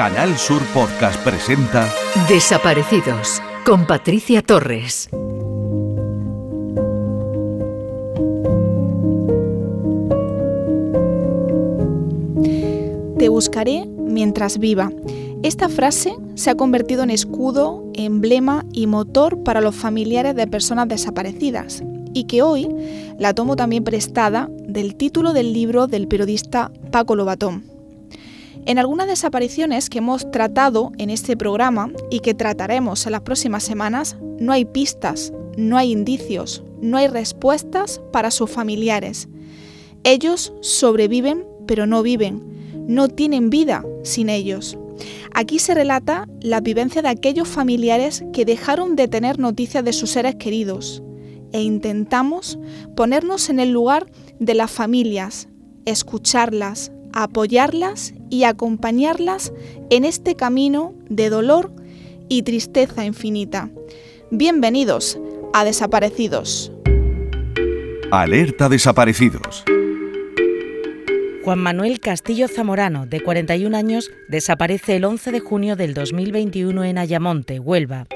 Canal Sur Podcast presenta Desaparecidos con Patricia Torres. Te buscaré mientras viva. Esta frase se ha convertido en escudo, emblema y motor para los familiares de personas desaparecidas y que hoy la tomo también prestada del título del libro del periodista Paco Lobatón. En algunas desapariciones que hemos tratado en este programa y que trataremos en las próximas semanas, no hay pistas, no hay indicios, no hay respuestas para sus familiares. Ellos sobreviven pero no viven, no tienen vida sin ellos. Aquí se relata la vivencia de aquellos familiares que dejaron de tener noticias de sus seres queridos e intentamos ponernos en el lugar de las familias, escucharlas, apoyarlas y acompañarlas en este camino de dolor y tristeza infinita. Bienvenidos a Desaparecidos. Alerta Desaparecidos. Juan Manuel Castillo Zamorano, de 41 años, desaparece el 11 de junio del 2021 en Ayamonte, Huelva.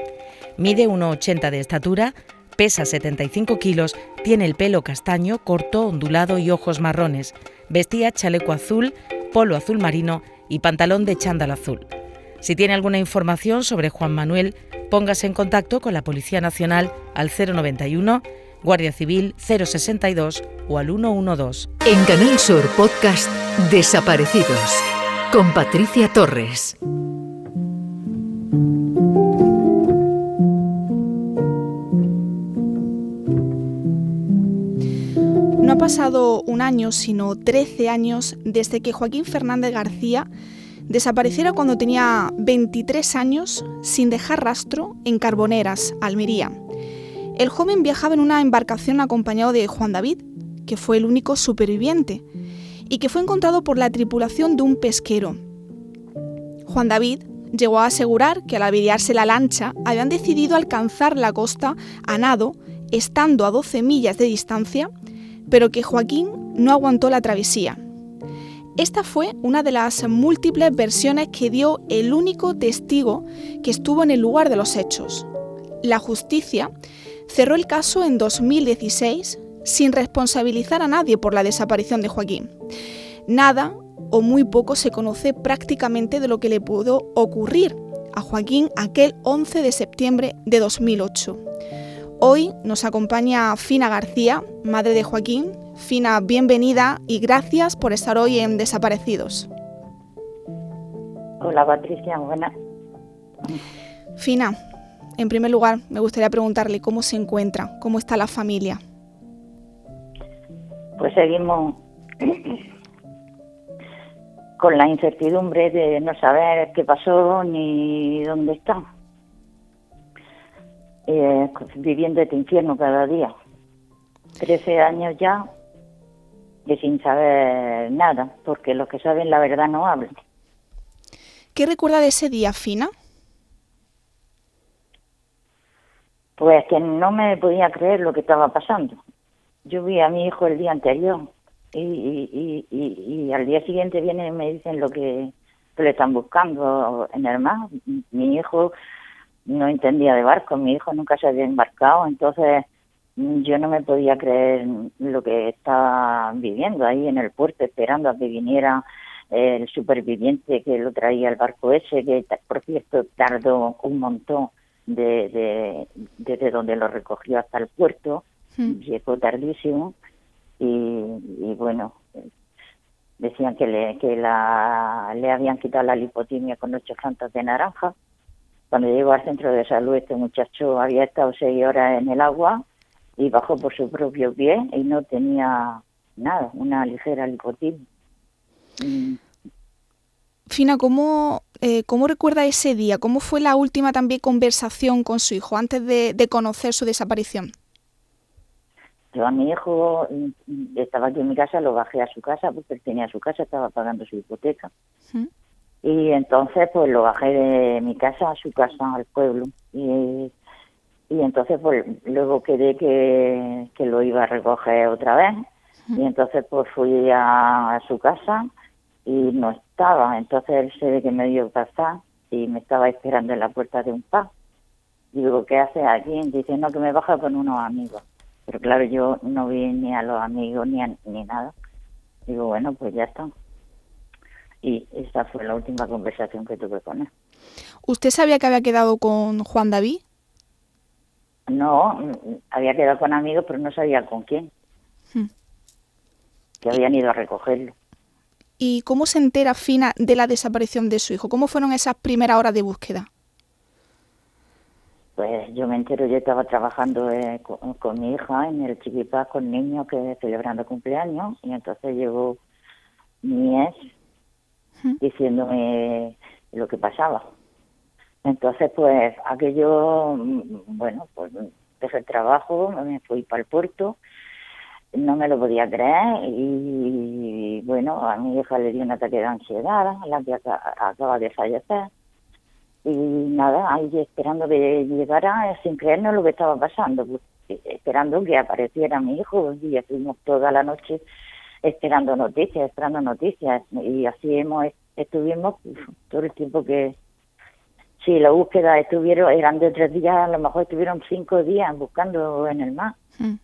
Mide 1,80 de estatura, pesa 75 kilos, tiene el pelo castaño, corto, ondulado y ojos marrones. Vestía chaleco azul, polo azul marino y pantalón de chándal azul. Si tiene alguna información sobre Juan Manuel, póngase en contacto con la Policía Nacional al 091 Guardia Civil 062 o al 112. En Canal Sur Podcast Desaparecidos con Patricia Torres. Ha pasado un año, sino 13 años desde que Joaquín Fernández García desapareciera cuando tenía 23 años sin dejar rastro en Carboneras, Almería. El joven viajaba en una embarcación acompañado de Juan David, que fue el único superviviente, y que fue encontrado por la tripulación de un pesquero. Juan David llegó a asegurar que al averiarse la lancha habían decidido alcanzar la costa a nado, estando a 12 millas de distancia, pero que Joaquín no aguantó la travesía. Esta fue una de las múltiples versiones que dio el único testigo que estuvo en el lugar de los hechos. La justicia cerró el caso en 2016 sin responsabilizar a nadie por la desaparición de Joaquín. Nada o muy poco se conoce prácticamente de lo que le pudo ocurrir a Joaquín aquel 11 de septiembre de 2008. Hoy nos acompaña Fina García, madre de Joaquín. Fina, bienvenida y gracias por estar hoy en Desaparecidos. Hola Patricia, buenas. Fina, en primer lugar, me gustaría preguntarle cómo se encuentra, cómo está la familia. Pues seguimos con la incertidumbre de no saber qué pasó ni dónde está. Eh, viviendo este infierno cada día. Trece años ya y sin saber nada, porque los que saben la verdad no hablan. ¿Qué recuerda de ese día, Fina? Pues que no me podía creer lo que estaba pasando. Yo vi a mi hijo el día anterior y, y, y, y al día siguiente vienen y me dicen lo que, que le están buscando en el mar. Mi hijo no entendía de barco, mi hijo nunca se había embarcado, entonces yo no me podía creer lo que estaba viviendo ahí en el puerto, esperando a que viniera el superviviente que lo traía el barco ese, que por cierto tardó un montón de, de, desde donde lo recogió hasta el puerto, llegó tardísimo y, y, bueno, decían que le que la le habían quitado la lipotimia con ocho plantas de naranja. Cuando llegó al centro de salud este muchacho había estado seis horas en el agua y bajó por su propio pie y no tenía nada, una ligera lipotimia. Mm. Fina, ¿cómo, eh, ¿cómo recuerda ese día? ¿Cómo fue la última también conversación con su hijo antes de, de conocer su desaparición? Yo a mi hijo estaba aquí en mi casa, lo bajé a su casa porque él tenía su casa, estaba pagando su hipoteca. ¿Mm? Y entonces pues lo bajé de mi casa a su casa, al pueblo. Y, y entonces pues luego quedé que, que lo iba a recoger otra vez. Y entonces pues fui a, a su casa y no, estaba. Entonces él se ve que me dio pasar y me estaba esperando en la puerta de un pub. Digo, ¿qué hace aquí? Dice, no, que me baja con unos amigos. Pero claro, yo no vi ni a los amigos ni, ni nada. Digo, bueno, pues ya está. Y esa fue la última conversación que tuve con él. ¿Usted sabía que había quedado con Juan David? No, había quedado con amigos, pero no sabía con quién. Hmm. Que habían ido a recogerlo. ¿Y cómo se entera Fina de la desaparición de su hijo? ¿Cómo fueron esas primeras horas de búsqueda? Pues yo me entero, yo estaba trabajando eh, con, mi hija en el Chiquipaz con niños que celebrando cumpleaños y entonces llegó mi ex diciéndome lo que pasaba. Entonces, pues aquello, mm, bueno, pues dejé el trabajo, me fui para el puerto, no me lo podía creer y bueno, a mi hija le dio un ataque de ansiedad, la que acaba de fallecer y nada, ahí esperando que llegara sin creernos lo que estaba pasando, pues, esperando que apareciera mi hijo y estuvimos toda la noche esperando noticias, esperando noticias y así hemos estuvimos todo el tiempo que sí, la búsqueda estuvieron, eran de tres días, a lo mejor estuvieron cinco días buscando en el mar. Mm.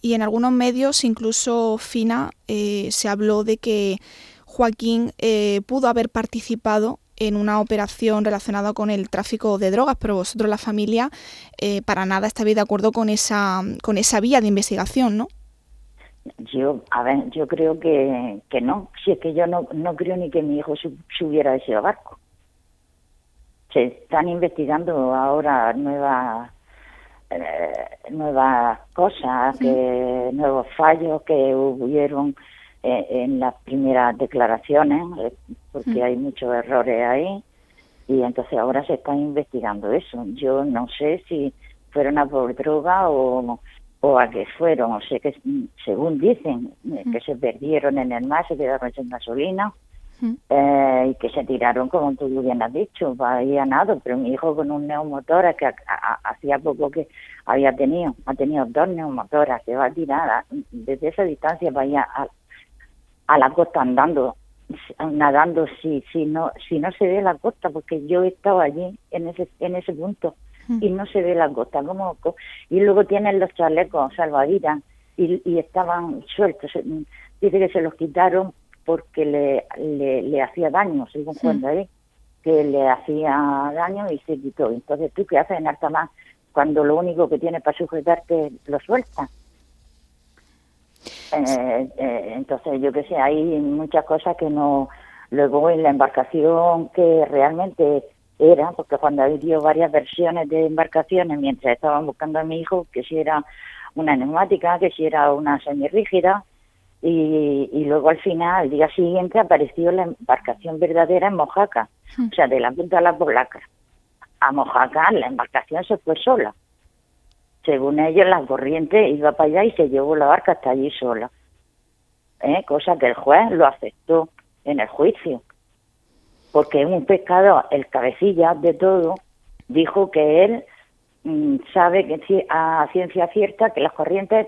Y en algunos medios, incluso Fina, eh, se habló de que Joaquín eh, pudo haber participado en una operación relacionada con el tráfico de drogas, pero vosotros, la familia, eh, para nada estáis de acuerdo con esa, con esa vía de investigación, ¿no? Yo, a ver, yo creo que, que no. Si es que yo no, no creo ni que mi hijo subiera a ese barco. Se están investigando ahora nuevas eh, nuevas cosas, que, nuevos fallos que hubieron eh, en las primeras declaraciones, eh, porque hay muchos errores ahí, y entonces ahora se está investigando eso. Yo no sé si fueron a por droga o, o a qué fueron, o sé que según dicen eh, que se perdieron en el mar, se quedaron sin gasolina. y que se tiraron, como tú bien has dicho, había nada, pero mi hijo con un neumotor que hacía poco que había tenido, ha tenido dos neumotoras, que va tirada desde esa distancia vaya a, a la costa andando, nadando si si no si no se ve la costa porque yo estaba allí en ese en ese punto mm. Y no se ve la costa como y luego tienen los chalecos salvavidas y, y estaban sueltos dice que se los quitaron porque le le, le hacía daño según cuenta ahí que le hacía daño y se quitó. Entonces tú qué haces en alta mar cuando lo único que tiene para sujetarte lo suelta eh, eh, entonces, yo que sé, hay muchas cosas que no. Luego en la embarcación que realmente era, porque cuando había varias versiones de embarcaciones mientras estaban buscando a mi hijo, que si era una neumática, que si era una semirrígida, y, y luego al final, al día siguiente, apareció la embarcación verdadera en Mojaca, hmm. o sea, de la punta a la polaca. A Mojaca la embarcación se fue sola según ellos, la corriente iba para allá y se llevó la barca hasta allí sola. ¿Eh? Cosa que el juez lo aceptó en el juicio. Porque un pescador, el cabecilla de todo, dijo que él mm, sabe que a ciencia cierta que las corrientes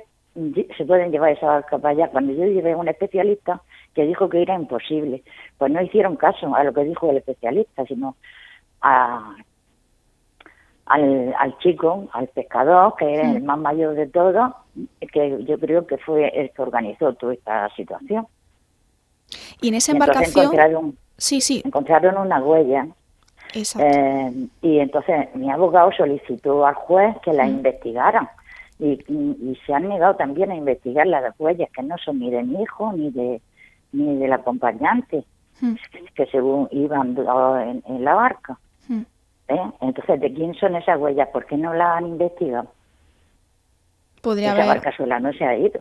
se pueden llevar esa barca para allá. Cuando yo llevé a un especialista que dijo que era imposible, pues no hicieron caso a lo que dijo el especialista, sino a al, al chico, al pescador, que es el más mayor de todos, que yo creo que fue el que organizó toda esta situación. Y en esa embarcación... sí, sí. encontraron una huella. Eh, y entonces mi abogado solicitó al juez que la investigaran. Y, y, se han negado también a investigar las huellas que no son ni de mi hijo ni de ni del acompañante, que según iban en, en la barca. ¿Eh? Entonces, ¿de quién son esas huellas? ¿Por qué no las han investigado? Podría Esa haber... barca sola no se ha ido.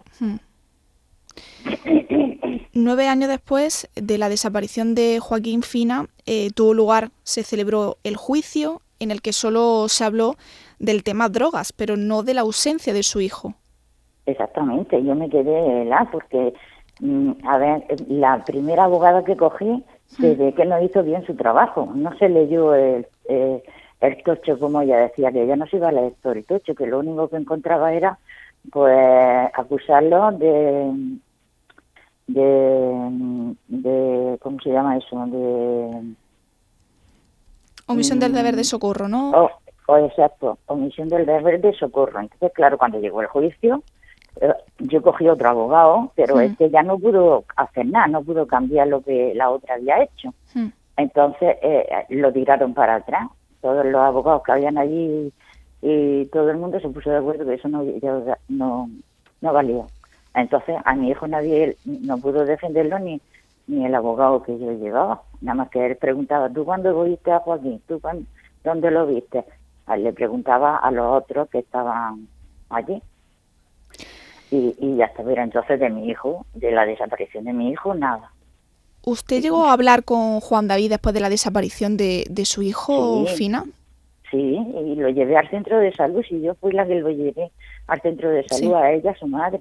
Nueve años después de la desaparición de Joaquín Fina, eh, tuvo lugar, se celebró el juicio en el que solo se habló del tema drogas, pero no de la ausencia de su hijo. Exactamente, yo me quedé la porque, mm, a ver, la primera abogada que cogí se ve que no hizo bien su trabajo, no se leyó el, eh, el tocho, como ella decía, que ella no se iba a leer todo el tocho, que lo único que encontraba era pues acusarlo de de, de ¿cómo se llama eso? De omisión del deber de socorro, ¿no? Oh, oh, exacto, omisión del deber de socorro. Entonces, claro, cuando llegó el juicio, eh, yo cogí otro abogado, pero este ya no pudo hacer nada, no pudo cambiar lo que la otra había hecho. Entonces eh, lo tiraron para atrás. Todos los abogados que habían allí y todo el mundo se puso de acuerdo que eso no, no, no valía. Entonces a mi hijo nadie no pudo defenderlo ni, ni el abogado que yo llevaba. Nada más que él preguntaba, ¿tú cuándo viste a Joaquín? ¿Tú dónde lo viste? él le preguntaba a los otros que estaban allí. Y, y ya está, pero entonces de mi hijo, de la desaparición de mi hijo, nada. ¿Usted llegó a hablar con Juan David después de la desaparición de, de su hijo, Fina? Sí, y lo llevé al centro de salud, y yo fui la que lo llevé al centro de salud, a ella, a su madre.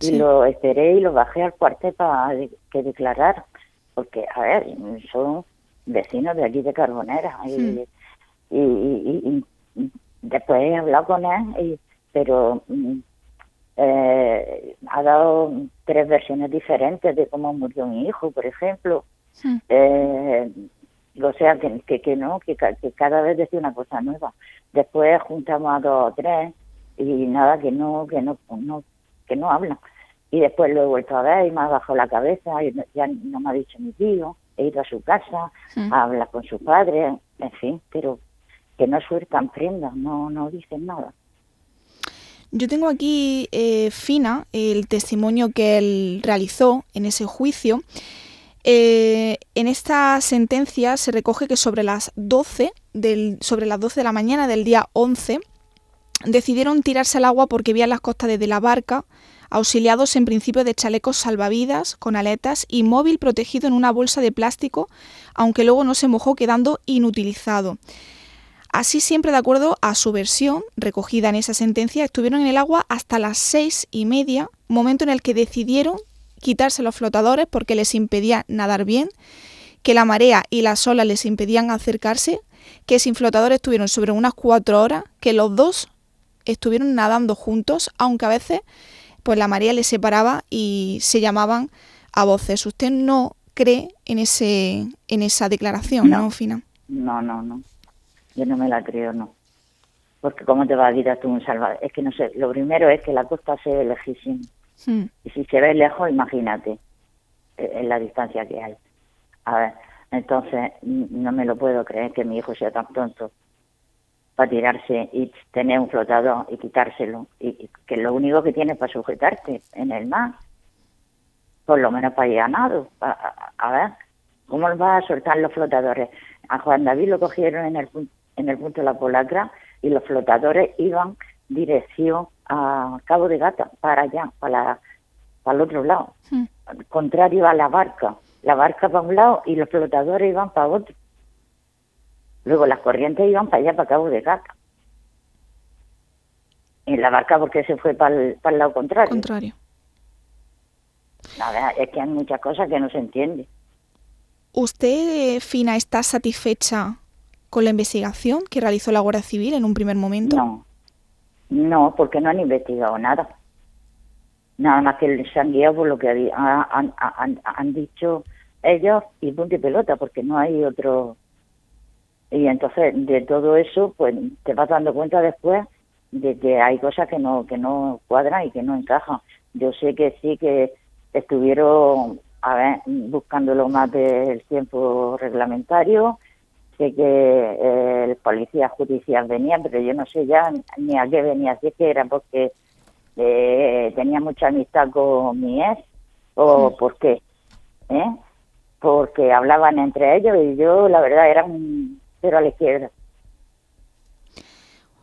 Y lo esperé y lo bajé al cuartel para que declarar, porque, a ver, son vecinos de aquí de Carbonera. Y, y, y, después he hablado con él, pero mm, eh, ha dado tres versiones diferentes de cómo murió mi hijo, por ejemplo. Eh, o sea, que, que, no, que, cada vez decía una cosa nueva. Después juntamos a dos o tres y nada, que no, que no, no que no hablan. Y después lo he vuelto a ver y me ha bajado la cabeza y ya no me ha dicho mi tío. He ido a su casa, a hablar con su padre, en fin, pero que no sueltan prendas, no, no dicen nada. Yo tengo aquí, eh, Fina, el testimonio que él realizó en ese juicio. Eh, en esta sentencia se recoge que sobre las 12 del, sobre las 12 de la mañana del día 11 decidieron tirarse al agua porque vían las costas desde la barca, auxiliados en principio de chalecos salvavidas con aletas y móvil protegido en una bolsa de plástico, aunque luego no se mojó quedando inutilizado. Así siempre de acuerdo a su versión recogida en esa sentencia, estuvieron en el agua hasta las seis y media, momento en el que decidieron quitarse los flotadores porque les impedía nadar bien, que la marea y las olas les impedían acercarse, que sin flotadores estuvieron sobre unas cuatro horas, que los dos estuvieron nadando juntos, aunque a veces pues la marea les separaba y se llamaban a voces. ¿Usted no cree en ese en esa declaración, no, Fina? No, no, no. Yo no me la creo, no. Porque ¿cómo te va a quitar tú un salvador? Es que no sé, lo primero es que la costa se ve lejísima. Hmm. Y si se ve lejos, imagínate eh, en la distancia que hay. A ver, entonces no me lo puedo creer que mi hijo sea tan tonto para tirarse y tener un flotador y quitárselo. Y, que lo único que tiene para sujetarte en el mar, por lo menos para ir a nado. A, ver, ¿cómo va a soltar los flotadores? A Juan David lo cogieron en el punto en el punto de la Polacra y los flotadores iban dirección a Cabo de Gata, para allá, para, para el otro lado, hmm. contrario a la barca. La barca para un lado y los flotadores iban para otro. Luego las corrientes iban para allá, para Cabo de Gata. En la barca porque se fue para el, para el lado contrario. Contrario. Nada, es que hay muchas cosas que no se entiende. ¿Usted, Fina, está satisfecha con la investigación que realizó la Guardia Civil en un primer momento? No, no, porque no han investigado nada. Nada más que se han guiado por lo que han, han, dicho ellos y punto y pelota, porque no hay otro. Y entonces de todo eso, pues te vas dando cuenta después de que hay cosas que no que no cuadran y que no encajan. Yo sé que sí que estuvieron a ver, buscándolo más del tiempo reglamentario, sé que eh, el policía judicial venía, pero yo no sé ya ni a qué venía, si es que era porque eh, tenía mucha amistad con mi ex o por qué, ¿eh? porque hablaban entre ellos y yo la verdad era un cero a la izquierda.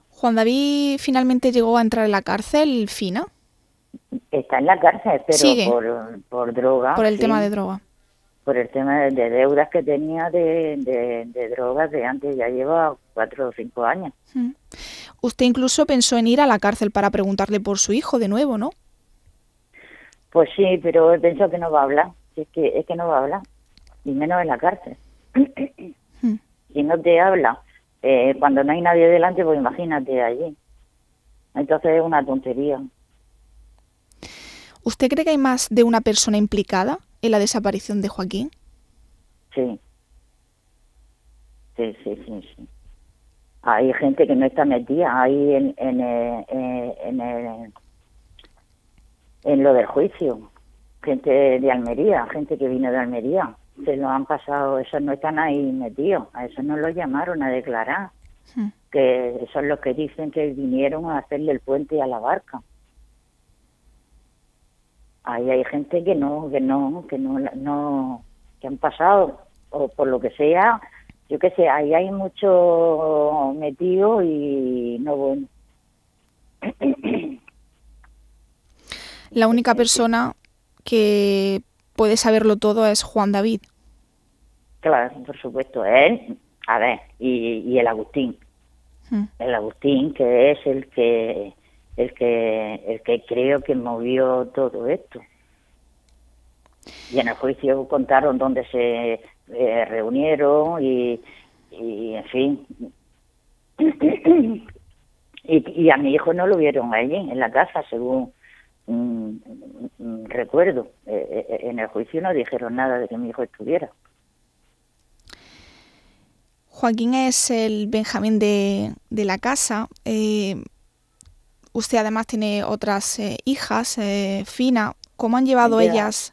Juan David finalmente llegó a entrar en la cárcel, ¿Fina? Está en la cárcel, pero por, por droga. Por el tema de droga por el tema de, deudas que tenía de, de, drogas de antes, ya lleva cuatro o cinco años. Mm. Usted incluso pensó en ir a la cárcel para preguntarle por su hijo de nuevo, ¿no? Pues sí, pero he pensado que no va a hablar, es que, es que no va a hablar, y menos en la cárcel. Si no te habla, eh, cuando no hay nadie delante, pues imagínate allí. Entonces es una tontería. ¿Usted cree que hay más de una persona implicada en la desaparición de Joaquín? Sí. Sí, sí, sí, sí. Hay gente que no está metida ahí en, en, eh, eh, en, el, en lo del juicio. Gente de Almería, gente que vino de Almería. Se lo han pasado, esos no están ahí metidos. A eso no lo llamaron a declarar. Hmm. Que son los que dicen que vinieron a hacerle el puente a la barca. Ahí hay gente que no, que no, que no, no, que han pasado, o por lo que sea, yo qué sé, ahí hay mucho metido y no bueno. La única persona que puede saberlo todo es Juan David. Claro, por supuesto, él, a ver, y, y el Agustín. Hmm. El Agustín, que es el que el que el que creo que movió todo esto. Y en el juicio contaron dónde se eh, reunieron y, y, en fin. y, y a mi hijo no lo vieron allí, en la casa, según mm, mm, recuerdo. Eh, eh, en el juicio no dijeron nada de que mi hijo estuviera. Joaquín es el Benjamín de, de la casa. Eh, usted además tiene otras eh, hijas, eh, Fina. ¿Cómo han llevado queda- ellas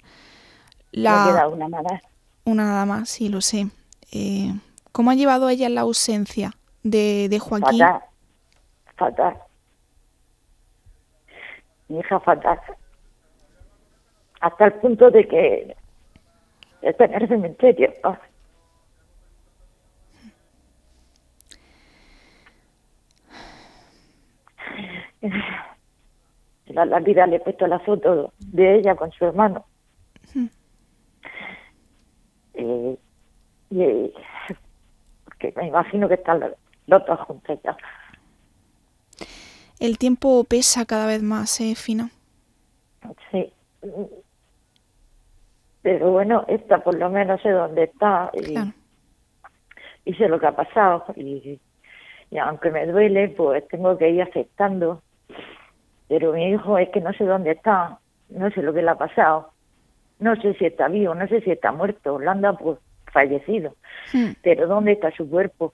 Me la... queda una nada. Una nada más, sí, lo sé. Eh, ¿Cómo han llevado ellas la ausencia de, de Joaquín? Fatal. Fatal. Mi hija fatal. Hasta el punto de que está en el cementerio. La, la vida le he puesto la foto de ella con su hermano. Eh, y que me imagino que están los, los dos juntos ya. El tiempo pesa cada vez más, ¿eh, Fina? Sí. Pero bueno, esta por lo menos sé dónde está y, Claro. y sé lo que ha pasado. Y, y aunque me duele, pues tengo que ir aceptando. Pero mi hijo es que no sé dónde está, no sé lo que le ha pasado. No sé si está vivo, no sé si está muerto. Lo anda pues fallecido. Pero ¿dónde está su cuerpo?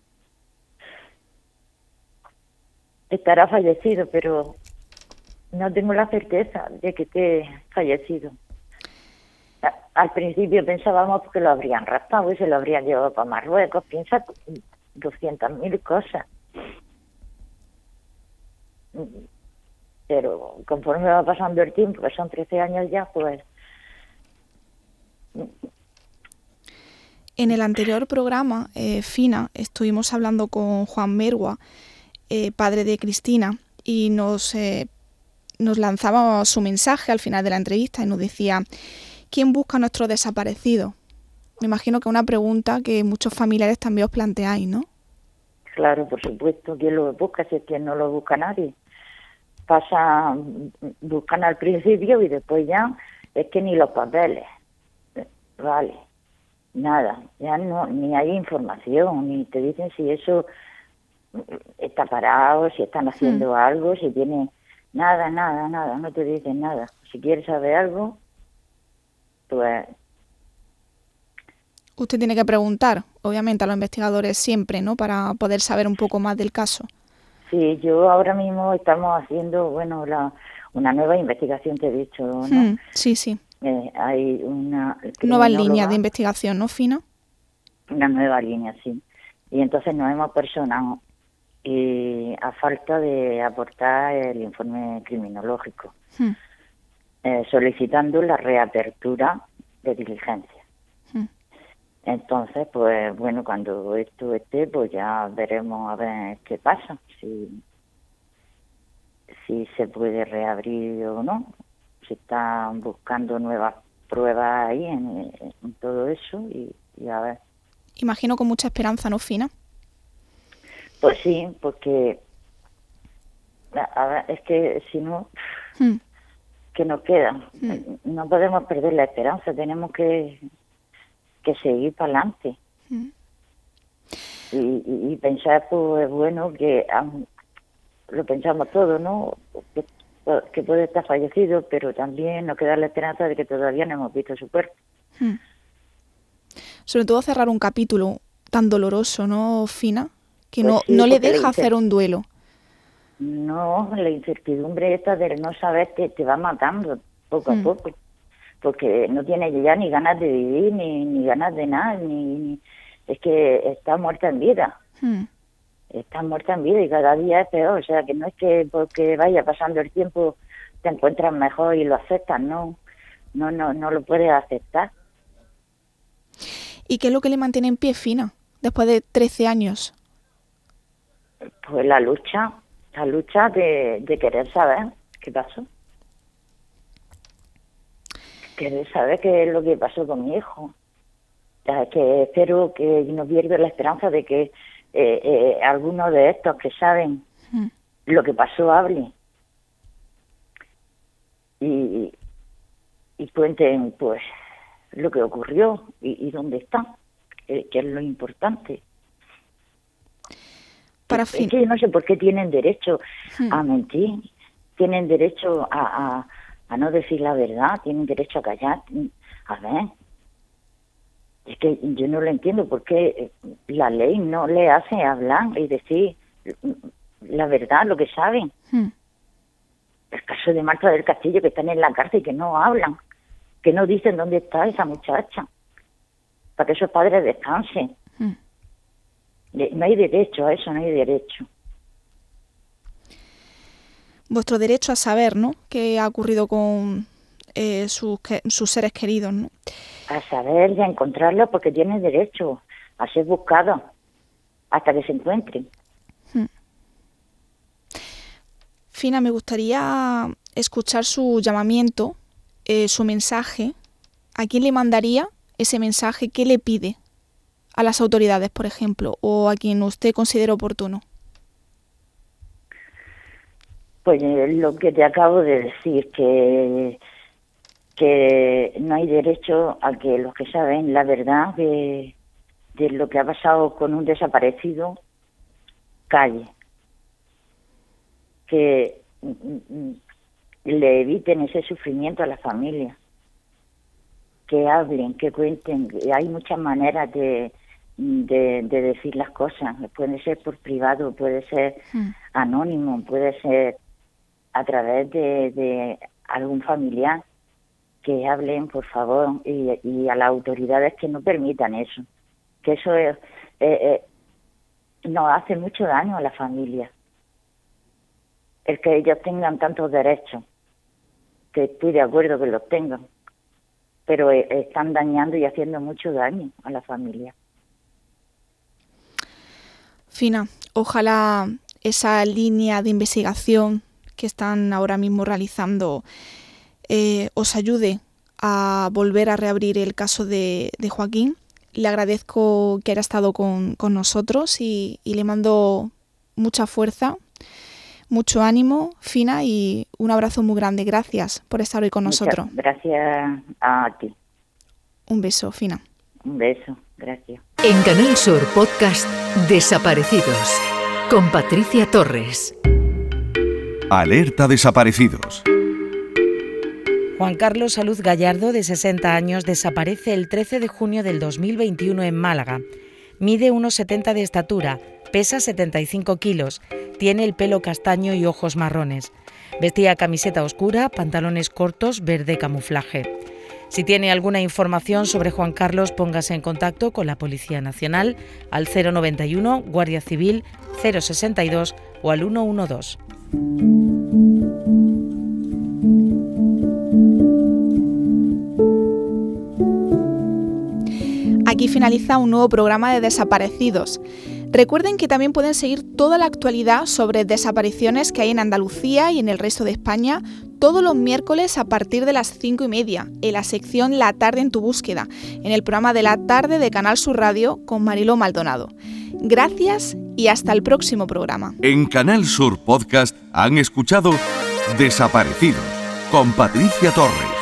Estará fallecido, pero no tengo la certeza de que esté fallecido. Al principio pensábamos que lo habrían raptado y se lo habrían llevado para Marruecos. Piensa 200.000 cosas. Pero conforme va pasando el tiempo, que son 13 años ya, pues En el anterior programa, eh, Fina, estuvimos hablando con Juan Mergua, eh, padre de Cristina, y nos, eh, nos lanzaba su mensaje al final de la entrevista y nos decía, ¿quién busca a nuestros desaparecidos? Me imagino que una pregunta que muchos familiares también os planteáis, ¿no? Claro, por supuesto, ¿quién lo busca? Si es que no lo busca nadie. Pasa, buscan al principio y después ya es que ni los papeles. Vale, nada, ya no, ni hay información, ni te dicen si eso está parado, si están haciendo algo, si tiene nada, nada, nada, no te dicen nada. Si quieres saber algo, pues Usted tiene que preguntar, obviamente, a los investigadores siempre, ¿no? Para poder saber un poco más del caso. Sí, yo ahora mismo estamos haciendo, bueno, la, una nueva investigación, te he dicho, ¿no? Hmm, sí, sí. Eh, hay una líneas criminóloga, de investigación, ¿no, Fina? una nueva línea, sí. Y entonces nos hemos personado y a falta de aportar el informe criminológico, Hmm, eh, solicitando la reapertura de diligencia. Entonces, pues bueno, cuando esto esté, pues ya veremos a ver qué pasa, si, si se puede reabrir o no, si están buscando nuevas pruebas ahí en, en todo eso y, y a ver. Imagino con mucha esperanza, ¿no, Fina? Pues sí, porque a- a ver, es que si no, Hmm, ¿qué nos queda? Hmm. No podemos perder la esperanza, tenemos que, que seguir para adelante. hmm. y, y- y pensar, pues bueno, que lo pensamos todo, ¿no? Que que puede estar fallecido, pero también nos queda la esperanza de que todavía no hemos visto su cuerpo. Hmm. Sobre todo cerrar un capítulo tan doloroso, ¿no, Fina? Que no, pues no le deja hacer un duelo. No, la incertidumbre esta de no saber te, te va matando poco a hmm. poco, porque no tiene ya ni ganas de vivir, ni, ni ganas de nada, ni, es que está muerta en vida. Hmm está muerta en vida y cada día es peor. O sea, que no es que porque vaya pasando el tiempo te encuentras mejor y lo aceptas, no. No, no, no lo puedes aceptar. ¿Y qué es lo que le mantiene en pie fina después de 13 años? Pues la lucha, la lucha de, de querer saber qué pasó. Querer saber qué es lo que pasó con mi hijo. que espero que no pierda la esperanza de que eh, eh, algunos de estos que saben hmm. lo que pasó hable y, y cuenten pues lo que ocurrió y, dónde está, que, es lo importante. Para fin. Es que no sé por qué tienen derecho hmm. a mentir, tienen derecho a, a, a no decir la verdad, tienen derecho a callar. A ver, es que yo no lo entiendo porque eh, la ley no le hace hablar y decir la verdad, lo que saben. Hmm. El caso de Marta del Castillo que están en la cárcel y que no hablan, que no dicen dónde está esa muchacha, para que esos padres descansen. Hmm. No hay derecho a eso, no hay derecho. Vuestro derecho a saber, ¿no? ¿Qué ha ocurrido con eh, sus, sus seres queridos, ¿no? a saber y a encontrarlo porque tiene derecho a ser buscado hasta que se encuentren. Hmm. Fina, me gustaría escuchar su llamamiento, eh, su mensaje. ¿A quién le mandaría ese mensaje? ¿Qué le pide? A las autoridades, por ejemplo, o a quien usted considere oportuno. Pues eh, lo que te acabo de decir, que que no hay derecho a que los que saben la verdad de, de lo que ha pasado con un desaparecido calle, que mm, mm, le eviten ese sufrimiento a la familia, que hablen, que cuenten, hay muchas maneras de, de, decir las cosas, puede ser por privado, puede ser anónimo, puede ser a través de, algún familiar que hablen, por favor, y, a las autoridades que no permitan eso, que eso es, eh, eh, nos hace mucho daño a la familia, el que ellos tengan tantos derechos, que estoy de acuerdo que los tengan, pero eh, están dañando y haciendo mucho daño a la familia. Fina, ojalá esa línea de investigación que están ahora mismo realizando eh, os ayude a volver a reabrir el caso de, Joaquín. Le agradezco que haya estado con, nosotros y, le mando mucha fuerza, mucho ánimo, Fina, y un abrazo muy grande. Gracias por estar hoy con nosotros. Gracias a ti. Un beso, Fina. Un beso, gracias. En Canal Sur Podcast Desaparecidos con Patricia Torres. Alerta Desaparecidos. Juan Carlos Salud Gallardo, de 60 años, desaparece el 13 de junio del 2021 en Málaga. Mide 1,70 de estatura, pesa 75 kilos, tiene el pelo castaño y ojos marrones. Vestía camiseta oscura, pantalones cortos, verde camuflaje. Si tiene alguna información sobre Juan Carlos, póngase en contacto con la Policía Nacional al 091, Guardia Civil 062 o al 112. Aquí finaliza un nuevo programa de desaparecidos. Recuerden que también pueden seguir toda la actualidad sobre desapariciones que hay en Andalucía y en el resto de España todos los miércoles a partir de las 5 y media en la sección La tarde en tu búsqueda, en el programa de la tarde de Canal Sur Radio con Marilo Maldonado. Gracias y hasta el próximo programa. En Canal Sur Podcast han escuchado Desaparecidos con Patricia Torres.